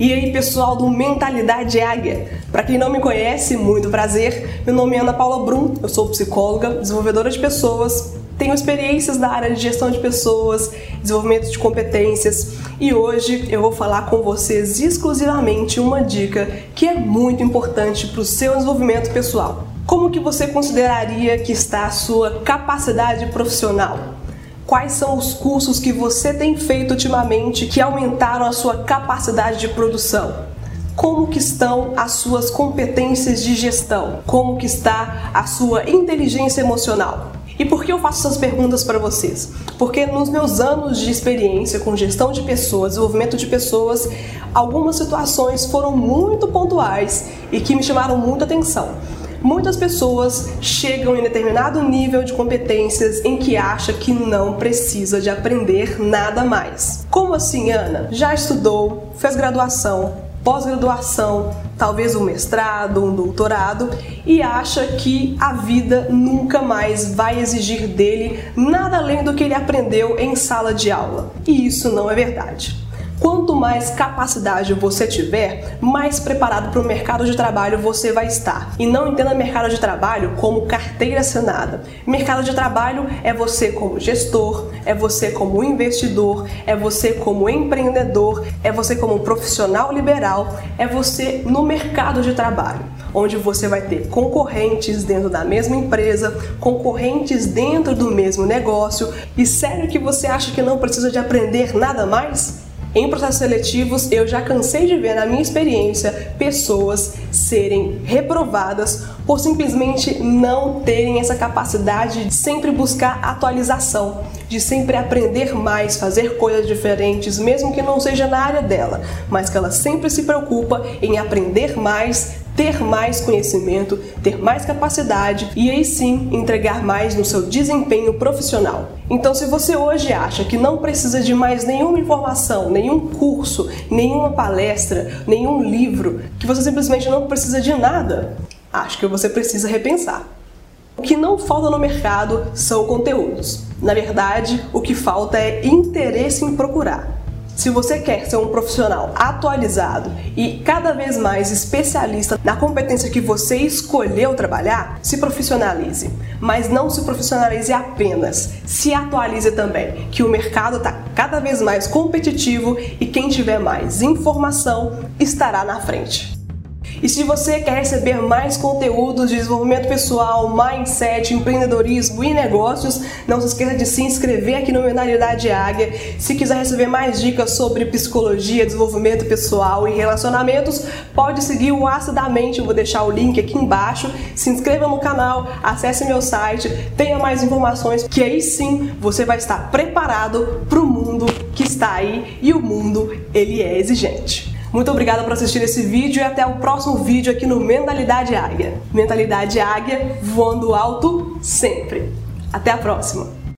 E aí, pessoal do Mentalidade Águia? Para quem não me conhece, muito prazer. Meu nome é Ana Paula Brum, eu sou psicóloga, desenvolvedora de pessoas, tenho experiências na área de gestão de pessoas, desenvolvimento de competências e hoje eu vou falar com vocês exclusivamente uma dica que é muito importante para o seu desenvolvimento pessoal. Como que você consideraria que está a sua capacidade profissional? Quais são os cursos que você tem feito ultimamente que aumentaram a sua capacidade de produção. Como que estão as suas competências de gestão? Como que está a sua inteligência emocional? E por que eu faço essas perguntas para vocês? Porque nos meus anos de experiência com gestão de pessoas, desenvolvimento de pessoas, algumas situações foram muito pontuais e que me chamaram muita atenção. Muitas pessoas chegam em determinado nível de competências em que acha que não precisa de aprender nada mais. Como assim, Ana? Já estudou, fez graduação, pós-graduação, talvez um mestrado, um doutorado e acha que a vida nunca mais vai exigir dele nada além do que ele aprendeu em sala de aula. E isso não é verdade. Quanto mais capacidade você tiver, mais preparado para o mercado de trabalho você vai estar. E não entenda mercado de trabalho como carteira assinada. Mercado de trabalho é você como gestor, é você como investidor, é você como empreendedor, é você como profissional liberal, é você no mercado de trabalho onde você vai ter concorrentes dentro da mesma empresa, concorrentes dentro do mesmo negócio. E sério que você acha que não precisa de aprender nada mais? Em processos seletivos, eu já cansei de ver na minha experiência pessoas serem reprovadas por simplesmente não terem essa capacidade de sempre buscar atualização, de sempre aprender mais, fazer coisas diferentes, mesmo que não seja na área dela, mas que ela sempre se preocupa em aprender mais, ter mais conhecimento, ter mais capacidade e aí sim entregar mais no seu desempenho profissional. Então, se você hoje acha que não precisa de mais nenhuma informação, nenhum curso, nenhuma palestra, nenhum livro, que você simplesmente não precisa de nada, acho que você precisa repensar. O que não falta no mercado são conteúdos. Na verdade, o que falta é interesse em procurar. Se você quer ser um profissional atualizado e cada vez mais especialista na competência que você escolheu trabalhar, se profissionalize. Mas não se profissionalize apenas, se atualize também, que o mercado está cada vez mais competitivo e quem tiver mais informação estará na frente. E se você quer receber mais conteúdos de desenvolvimento pessoal, mindset, empreendedorismo e negócios, não se esqueça de se inscrever aqui no Mentalidade Águia. Se quiser receber mais dicas sobre psicologia, desenvolvimento pessoal e relacionamentos, pode seguir o Acidamente, eu vou deixar o link aqui embaixo. Se inscreva no canal, acesse meu site, tenha mais informações, que aí sim você vai estar preparado para o mundo que está aí e o mundo ele é exigente. Muito obrigada por assistir esse vídeo e até o próximo vídeo aqui no Mentalidade Águia. Mentalidade Águia voando alto sempre. Até a próxima!